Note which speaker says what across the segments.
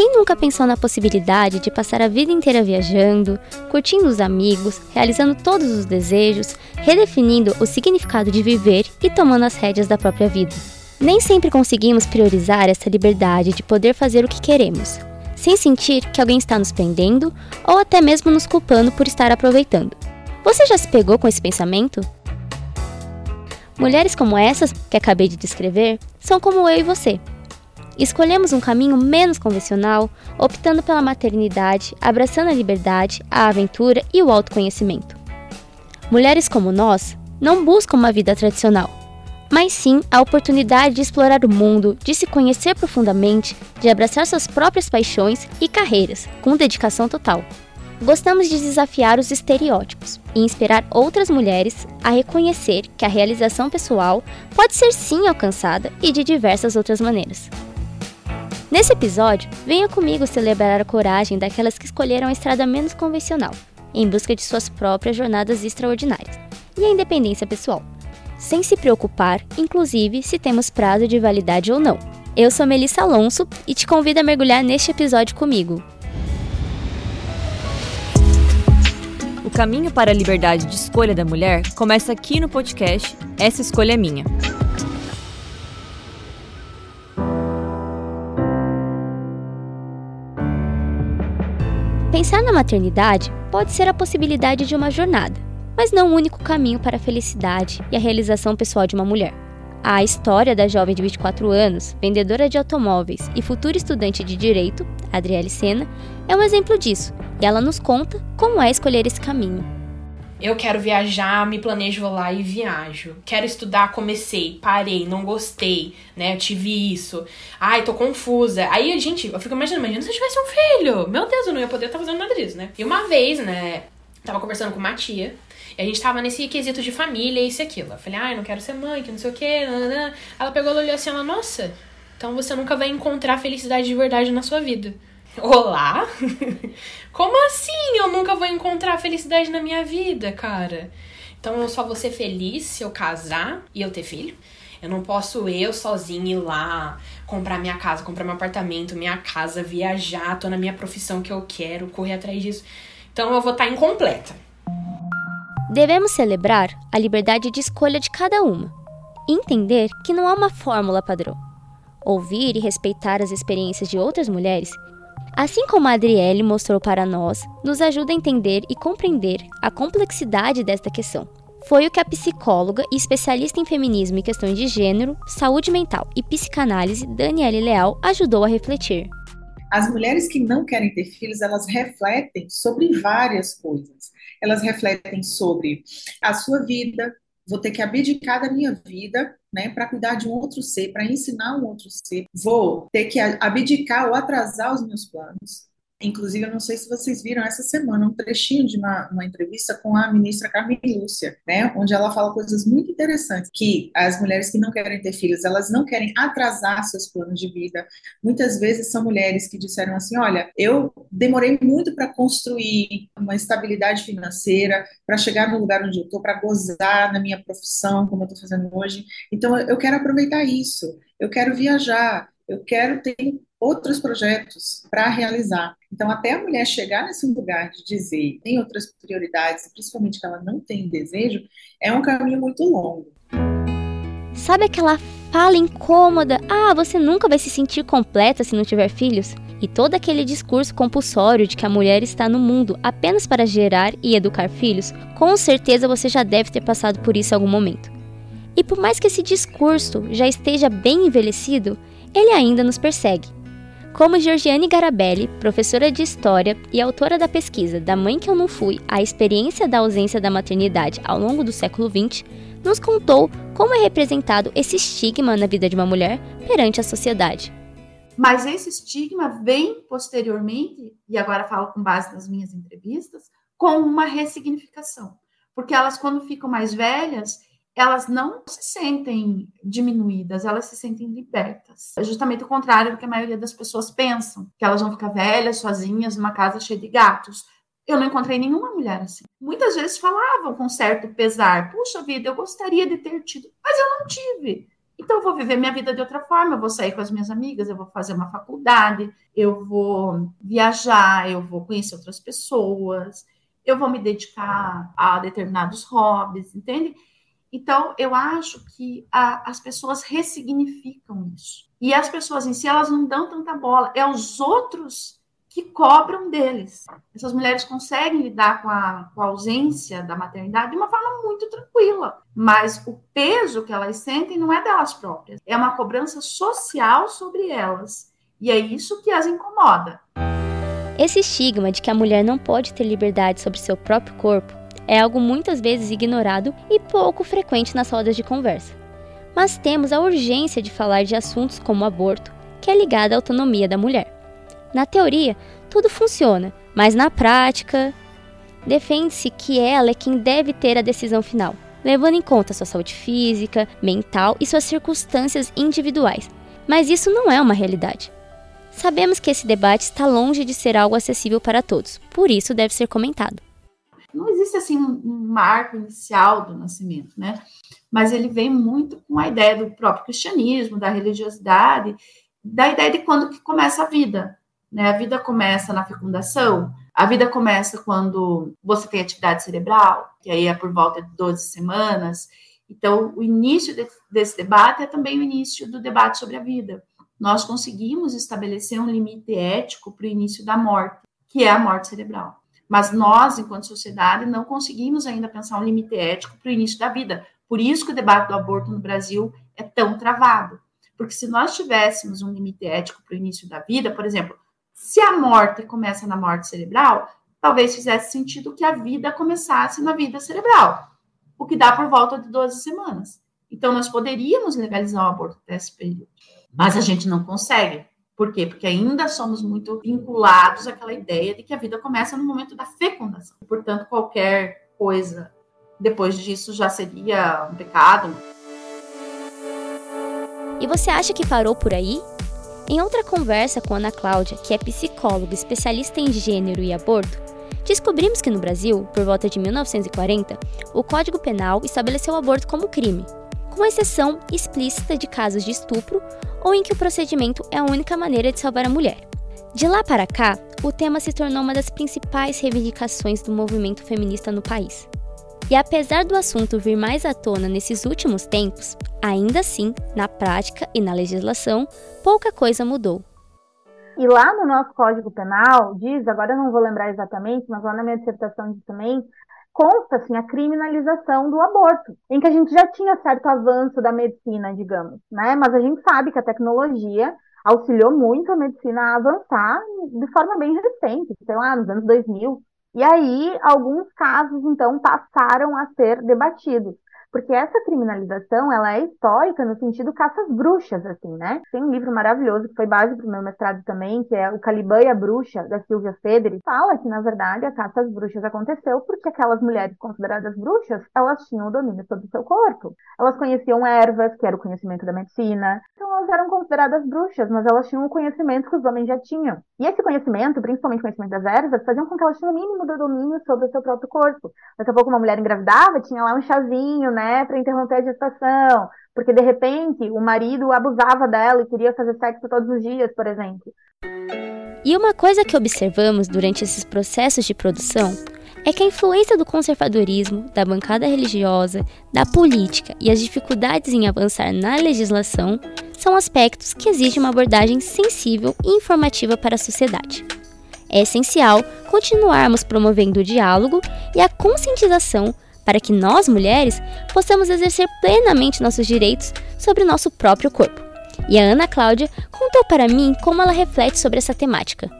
Speaker 1: Quem nunca pensou na possibilidade de passar a vida inteira viajando, curtindo os amigos, realizando todos os desejos, redefinindo o significado de viver e tomando as rédeas da própria vida? Nem sempre conseguimos priorizar essa liberdade de poder fazer o que queremos, sem sentir que alguém está nos prendendo ou até mesmo nos culpando por estar aproveitando. Você já se pegou com esse pensamento? Mulheres como essas que acabei de descrever são como eu e você Escolhemos um caminho menos convencional, optando pela maternidade, abraçando a liberdade, a aventura e o autoconhecimento. Mulheres como nós não buscam uma vida tradicional, mas sim a oportunidade de explorar o mundo, de se conhecer profundamente, de abraçar suas próprias paixões e carreiras, com dedicação total. Gostamos de desafiar os estereótipos e inspirar outras mulheres a reconhecer que a realização pessoal pode ser sim alcançada e de diversas outras maneiras. Nesse episódio, venha comigo celebrar a coragem daquelas que escolheram a estrada menos convencional, em busca de suas próprias jornadas extraordinárias, e a independência pessoal, sem se preocupar, inclusive, se temos prazo de validade ou não. Eu sou Melissa Alonso e te convido a mergulhar neste episódio comigo.
Speaker 2: O caminho para a liberdade de escolha da mulher começa aqui no podcast Essa Escolha é Minha.
Speaker 1: Pensar na maternidade pode ser a possibilidade de uma jornada, mas não o único caminho para a felicidade e a realização pessoal de uma mulher. A história da jovem de 24 anos, vendedora de automóveis e futura estudante de direito, Adriele Sena, é um exemplo disso, e ela nos conta como é escolher esse caminho.
Speaker 3: Eu quero viajar, me planejo lá e viajo. Quero estudar, comecei, parei, não gostei, né? Eu tive isso. Ai, tô confusa. Aí, gente, eu fico imaginando, imagina se eu tivesse um filho. Meu Deus, eu não ia poder estar fazendo nada disso, né? E uma vez, né, tava conversando com uma tia. E a gente tava nesse quesito de família, isso e aquilo. Eu falei, ai, não quero ser mãe, que não sei o quê. Nanana. Ela pegou, ela olhou assim, ela, nossa, então você nunca vai encontrar felicidade de verdade na sua vida. Olá? Como assim eu nunca vou encontrar felicidade na minha vida, cara? Então eu só vou ser feliz se eu casar e eu ter filho. Eu não posso eu sozinha ir lá comprar minha casa, comprar meu apartamento, minha casa, viajar, tô na minha profissão que eu quero, correr atrás disso. Então eu vou estar tá incompleta.
Speaker 1: Devemos celebrar a liberdade de escolha de cada uma e entender que não há uma fórmula padrão. Ouvir e respeitar as experiências de outras mulheres Assim como a Adriele mostrou para nós, nos ajuda a entender e compreender a complexidade desta questão. Foi o que a psicóloga e especialista em feminismo e questões de gênero, saúde mental e psicanálise, Daniele Leal, ajudou a refletir.
Speaker 4: As mulheres que não querem ter filhos, elas refletem sobre várias coisas. Elas refletem sobre a sua vida, vou ter que abdicar da minha vida né, para cuidar de um outro ser, para ensinar um outro ser. Vou ter que abdicar ou atrasar os meus planos. Inclusive, eu não sei se vocês viram essa semana um trechinho de uma, uma entrevista com a ministra Carmen Lúcia, né, onde ela fala coisas muito interessantes, que as mulheres que não querem ter filhos, elas não querem atrasar seus planos de vida. Muitas vezes são mulheres que disseram assim, olha, eu demorei muito para construir uma estabilidade financeira, para chegar no lugar onde eu estou, para gozar na minha profissão, como eu estou fazendo hoje. Então, eu quero aproveitar isso, eu quero viajar, eu quero ter outros projetos para realizar. Então, até a mulher chegar nesse lugar de dizer tem outras prioridades, principalmente que ela não tem desejo, é um caminho muito longo.
Speaker 1: Sabe aquela fala incômoda? Ah, você nunca vai se sentir completa se não tiver filhos? E todo aquele discurso compulsório de que a mulher está no mundo apenas para gerar e educar filhos, com certeza você já deve ter passado por isso em algum momento. E por mais que esse discurso já esteja bem envelhecido, ele ainda nos persegue. Como Georgiane Garabelli, professora de História e autora da pesquisa Da Mãe Que Eu Não Fui, a experiência da ausência da maternidade ao longo do século XX, nos contou como é representado esse estigma na vida de uma mulher perante a sociedade.
Speaker 5: Mas esse estigma vem posteriormente, e agora falo com base nas minhas entrevistas, com uma ressignificação. Porque elas, quando ficam mais velhas, elas não se sentem diminuídas, elas se sentem libertas. É justamente o contrário do que a maioria das pessoas pensam, que elas vão ficar velhas, sozinhas, numa casa cheia de gatos. Eu não encontrei nenhuma mulher assim. Muitas vezes falavam com certo pesar: puxa vida, eu gostaria de ter tido, mas eu não tive. Então, eu vou viver minha vida de outra forma, eu vou sair com as minhas amigas, eu vou fazer uma faculdade, eu vou viajar, eu vou conhecer outras pessoas, eu vou me dedicar a determinados hobbies, entende? Então, eu acho que a, as pessoas ressignificam isso. E as pessoas em si, elas não dão tanta bola. É os outros que cobram deles. Essas mulheres conseguem lidar com a, com a, ausência da maternidade de uma forma muito tranquila, mas o peso que elas sentem não é delas próprias, é uma cobrança social sobre elas. E é isso que as incomoda.
Speaker 1: Esse estigma de que a mulher não pode ter liberdade sobre seu próprio corpo é algo muitas vezes ignorado e pouco frequente nas rodas de conversa. Mas temos a urgência de falar de assuntos como aborto, que é ligado à autonomia da mulher. Na teoria, tudo funciona, mas na prática, defende-se que ela é quem deve ter a decisão final, levando em conta sua saúde física, mental e suas circunstâncias individuais. Mas isso não é uma realidade. Sabemos que esse debate está longe de ser algo acessível para todos, por isso deve ser comentado.
Speaker 5: Não existe assim um marco inicial do nascimento, né? Mas ele vem muito com a ideia do próprio cristianismo, da religiosidade, da ideia de quando que começa a vida. Né? A vida começa na fecundação, a vida começa quando você tem atividade cerebral, que aí é por volta de 12 semanas. Então, o início de, desse debate é também o início do debate sobre a vida. Nós conseguimos estabelecer um limite ético para o início da morte, que é a morte cerebral. Mas nós, enquanto sociedade, não conseguimos ainda pensar um limite ético para o início da vida. Por isso que o debate do aborto no Brasil é tão travado. Porque se nós tivéssemos um limite ético para o início da vida, por exemplo, se a morte começa na morte cerebral, talvez fizesse sentido que a vida começasse na vida cerebral, o que dá por volta de 12 semanas. Então, nós poderíamos legalizar o aborto até esse período, mas a gente não consegue. Por quê? Porque ainda somos muito vinculados àquela ideia de que a vida começa no momento da fecundação. Portanto, qualquer coisa depois disso já seria um pecado.
Speaker 1: E você acha que parou por aí? Em outra conversa com Ana Cláudia, que é psicóloga especialista em gênero e aborto, descobrimos que no Brasil, por volta de 1940, o Código Penal estabeleceu o aborto como crime, com exceção explícita de casos de estupro ou em que o procedimento é a única maneira de salvar a mulher. De lá para cá, o tema se tornou uma das principais reivindicações do movimento feminista no país. E apesar do assunto vir mais à tona nesses últimos tempos, ainda assim, na prática e na legislação, pouca coisa mudou.
Speaker 6: E lá no nosso Código Penal, diz, agora eu não vou lembrar exatamente, mas lá na minha dissertação diz também, consta assim, a criminalização do aborto, em que a gente já tinha certo avanço da medicina, digamos, né? Mas a gente sabe que a tecnologia auxiliou muito a medicina a avançar de forma bem recente, sei lá, nos anos 2000, e aí, alguns casos, então, passaram a ser debatidos. Porque essa criminalização, ela é histórica no sentido caças bruxas, assim, né? Tem um livro maravilhoso que foi base para o meu mestrado também, que é O Caliban e a Bruxa, da Silvia Federi. Fala que, na verdade, a caça às bruxas aconteceu porque aquelas mulheres consideradas bruxas, elas tinham o domínio sobre o seu corpo. Elas conheciam ervas, que era o conhecimento da medicina. Então, elas eram consideradas bruxas, mas elas tinham o conhecimento que os homens já tinham. E esse conhecimento, principalmente o conhecimento das ervas, faziam com que elas tinham o mínimo do domínio sobre o seu próprio corpo. Daqui a pouco uma mulher engravidava, tinha lá um chazinho, né, para interromper a gestação, porque de repente o marido abusava dela e queria fazer sexo todos os dias, por exemplo.
Speaker 1: E uma coisa que observamos durante esses processos de produção é que a influência do conservadorismo, da bancada religiosa, da política e as dificuldades em avançar na legislação são aspectos que exigem uma abordagem sensível e informativa para a sociedade. É essencial continuarmos promovendo o diálogo e a conscientização para que nós, mulheres, possamos exercer plenamente nossos direitos sobre o nosso próprio corpo. E a Ana Cláudia contou para mim como ela reflete sobre essa temática.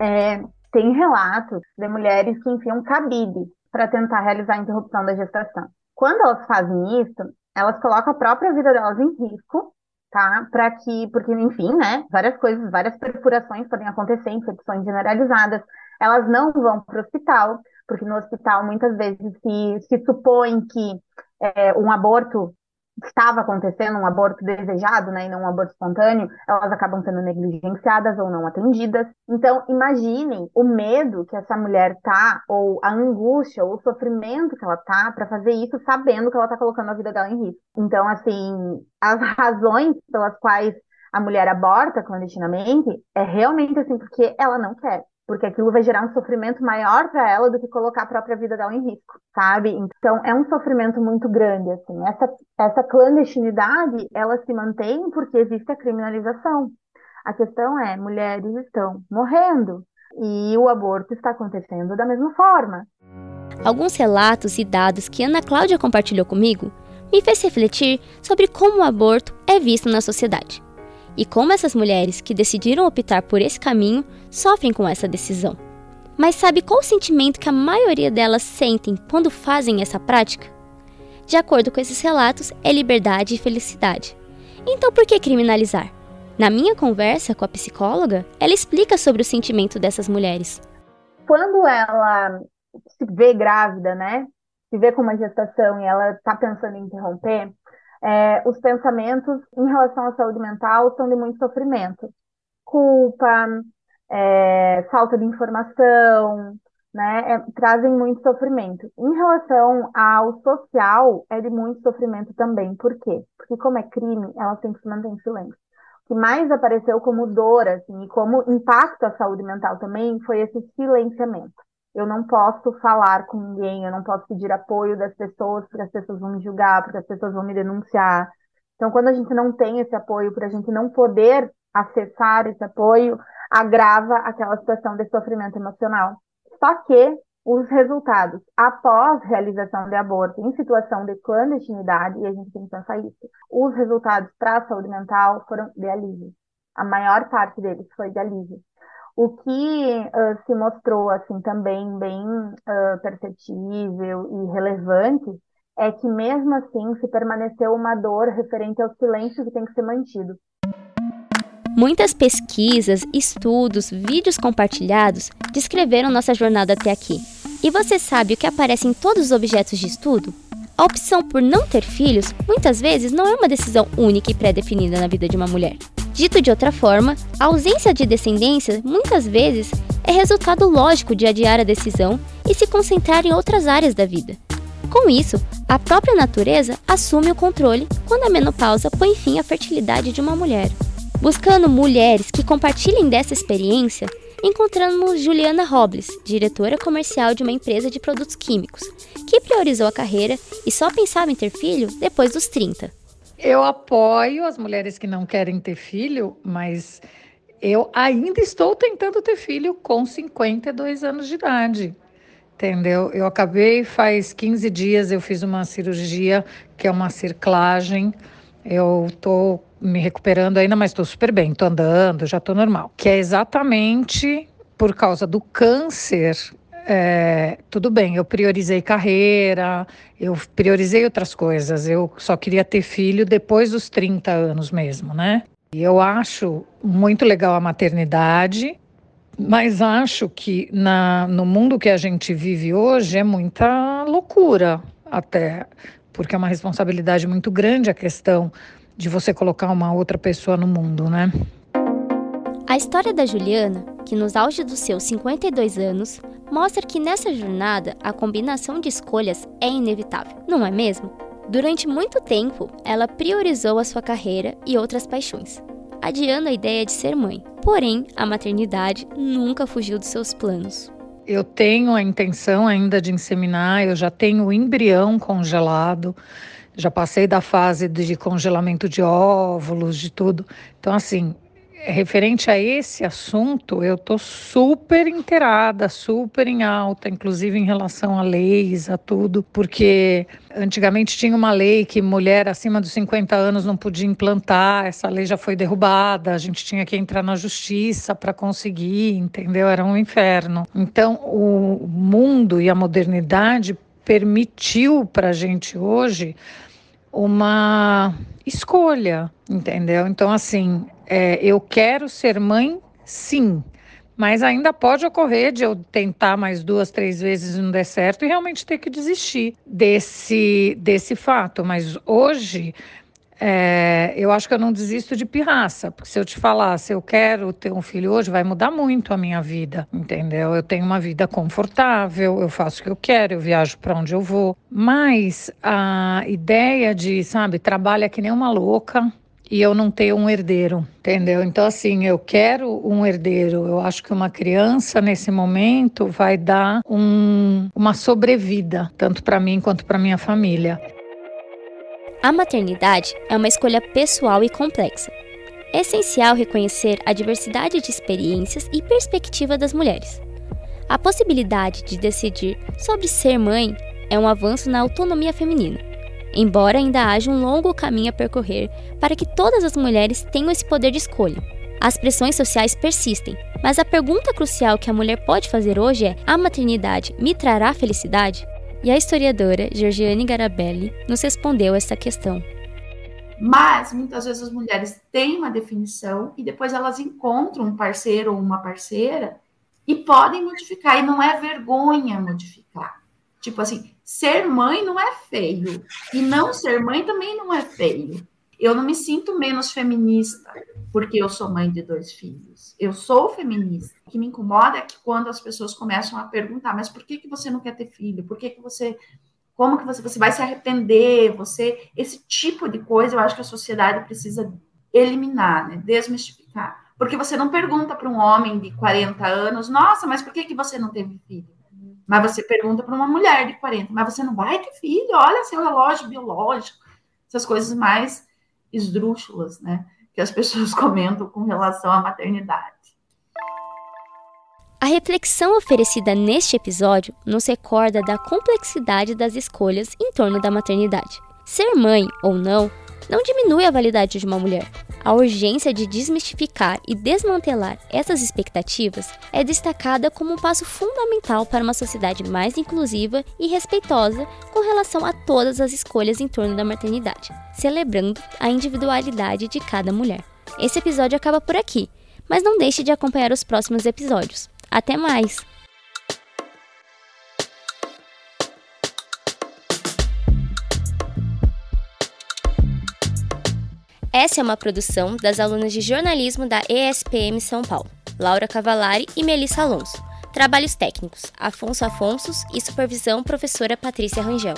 Speaker 6: É, tem relatos de mulheres que enfiam cabide para tentar realizar a interrupção da gestação. Quando elas fazem isso, elas colocam a própria vida delas em risco, tá? Para que, porque, enfim, né? Várias coisas, várias perfurações podem acontecer, infecções generalizadas. Elas não vão para o hospital, porque no hospital muitas vezes se, se supõe que é, um aborto estava acontecendo um aborto desejado, né, e não um aborto espontâneo, elas acabam sendo negligenciadas ou não atendidas. Então, imaginem o medo que essa mulher tá, ou a angústia, ou o sofrimento que ela tá para fazer isso, sabendo que ela tá colocando a vida dela em risco. Então, assim, as razões pelas quais a mulher aborta clandestinamente é realmente assim porque ela não quer porque aquilo vai gerar um sofrimento maior para ela do que colocar a própria vida dela em risco, sabe? Então é um sofrimento muito grande, assim. Essa, essa clandestinidade, ela se mantém porque existe a criminalização. A questão é, mulheres estão morrendo e o aborto está acontecendo da mesma forma.
Speaker 1: Alguns relatos e dados que Ana Cláudia compartilhou comigo me fez refletir sobre como o aborto é visto na sociedade e como essas mulheres que decidiram optar por esse caminho sofrem com essa decisão. Mas sabe qual o sentimento que a maioria delas sentem quando fazem essa prática? De acordo com esses relatos, é liberdade e felicidade. Então por que criminalizar? Na minha conversa com a psicóloga, ela explica sobre o sentimento dessas mulheres.
Speaker 6: Quando ela se vê grávida, né? Se vê com uma gestação e ela está pensando em interromper, é, os pensamentos em relação à saúde mental são de muito sofrimento. Culpa, é, falta de informação, né, é, trazem muito sofrimento. Em relação ao social, é de muito sofrimento também. Por quê? Porque como é crime, elas têm que se manter em silêncio. O que mais apareceu como dor, assim, e como impacto à saúde mental também, foi esse silenciamento eu não posso falar com ninguém, eu não posso pedir apoio das pessoas, porque as pessoas vão me julgar, porque as pessoas vão me denunciar. Então, quando a gente não tem esse apoio, por a gente não poder acessar esse apoio, agrava aquela situação de sofrimento emocional. Só que os resultados após realização de aborto em situação de clandestinidade, e a gente tem que pensar isso, os resultados para a saúde mental foram de alívio. A maior parte deles foi de alívio. O que uh, se mostrou assim também bem uh, perceptível e relevante é que mesmo assim se permaneceu uma dor referente ao silêncio que tem que ser mantido.
Speaker 1: Muitas pesquisas, estudos, vídeos compartilhados descreveram nossa jornada até aqui. E você sabe o que aparece em todos os objetos de estudo? A opção por não ter filhos muitas vezes não é uma decisão única e pré-definida na vida de uma mulher. Dito de outra forma, a ausência de descendência muitas vezes é resultado lógico de adiar a decisão e se concentrar em outras áreas da vida. Com isso, a própria natureza assume o controle quando a menopausa põe fim à fertilidade de uma mulher. Buscando mulheres que compartilhem dessa experiência, encontramos Juliana Robles, diretora comercial de uma empresa de produtos químicos, que priorizou a carreira e só pensava em ter filho depois dos 30.
Speaker 7: Eu apoio as mulheres que não querem ter filho, mas eu ainda estou tentando ter filho com 52 anos de idade. Entendeu? Eu acabei faz 15 dias, eu fiz uma cirurgia que é uma circlagem. Eu estou me recuperando ainda, mas estou super bem, estou andando, já estou normal. Que é exatamente por causa do câncer é, tudo bem, eu priorizei carreira, eu priorizei outras coisas, eu só queria ter filho depois dos 30 anos mesmo, né? E eu acho muito legal a maternidade, mas acho que na, no mundo que a gente vive hoje é muita loucura, até, porque é uma responsabilidade muito grande a questão de você colocar uma outra pessoa no mundo, né?
Speaker 1: A história da Juliana, que nos auge dos seus 52 anos, mostra que nessa jornada a combinação de escolhas é inevitável, não é mesmo? Durante muito tempo, ela priorizou a sua carreira e outras paixões, adiando a ideia de ser mãe. Porém, a maternidade nunca fugiu dos seus planos.
Speaker 7: Eu tenho a intenção ainda de inseminar, eu já tenho o embrião congelado, já passei da fase de congelamento de óvulos, de tudo. Então, assim, referente a esse assunto, eu estou super inteirada, super em alta, inclusive em relação a leis, a tudo, porque antigamente tinha uma lei que mulher acima dos 50 anos não podia implantar, essa lei já foi derrubada, a gente tinha que entrar na justiça para conseguir, entendeu? Era um inferno. Então, o mundo e a modernidade permitiu para a gente hoje uma escolha, entendeu? Então, assim, é, eu quero ser mãe, sim, Mas ainda pode ocorrer de eu tentar mais duas, três vezes e não der certo e realmente ter que desistir desse, desse fato. Mas hoje é, eu acho que eu não desisto de pirraça, porque se eu te falar, se eu quero ter um filho hoje, vai mudar muito a minha vida, entendeu? Eu tenho uma vida confortável, eu faço o que eu quero, eu viajo para onde eu vou. Mas a ideia de, sabe, trabalha que nem uma louca, e eu não ter um herdeiro, entendeu? Então, assim, eu quero um herdeiro. Eu acho que uma criança, nesse momento, vai dar um, uma sobrevida, tanto para mim quanto para minha família.
Speaker 1: A maternidade é uma escolha pessoal e complexa. É essencial reconhecer a diversidade de experiências e perspectiva das mulheres. A possibilidade de decidir sobre ser mãe é um avanço na autonomia feminina, embora ainda haja um longo caminho a percorrer para que todas as mulheres tenham esse poder de escolha. As pressões sociais persistem, mas a pergunta crucial que a mulher pode fazer hoje é: a maternidade me trará felicidade? E a historiadora Georgiane Garabelli nos respondeu essa questão.
Speaker 5: Mas muitas vezes as mulheres têm uma definição e depois elas encontram um parceiro ou uma parceira e podem modificar, e não é vergonha modificar. Tipo assim, ser mãe não é feio, e não ser mãe também não é feio. Eu não me sinto menos feminista porque eu sou mãe de dois filhos. Eu sou feminista. O que me incomoda é que quando as pessoas começam a perguntar, mas por que, que você não quer ter filho? Por que, que você. Como que você, você vai se arrepender? Você. Esse tipo de coisa eu acho que a sociedade precisa eliminar, né? desmistificar. Porque você não pergunta para um homem de 40 anos, nossa, mas por que, que você não teve filho? Mas você pergunta para uma mulher de 40, mas você não vai ter filho? Olha seu relógio biológico, essas coisas mais esdrúxulas, né? Que as pessoas comentam com relação à maternidade.
Speaker 1: A reflexão oferecida neste episódio nos recorda da complexidade das escolhas em torno da maternidade. Ser mãe ou não não diminui a validade de uma mulher. A urgência de desmistificar e desmantelar essas expectativas é destacada como um passo fundamental para uma sociedade mais inclusiva e respeitosa com relação a todas as escolhas em torno da maternidade, celebrando a individualidade de cada mulher. Esse episódio acaba por aqui, mas não deixe de acompanhar os próximos episódios. Até mais! Essa é uma produção das alunas de jornalismo da ESPM São Paulo, Laura Cavalari e Melissa Alonso. Trabalhos técnicos: Afonso Afonsos e supervisão professora Patrícia Rangel.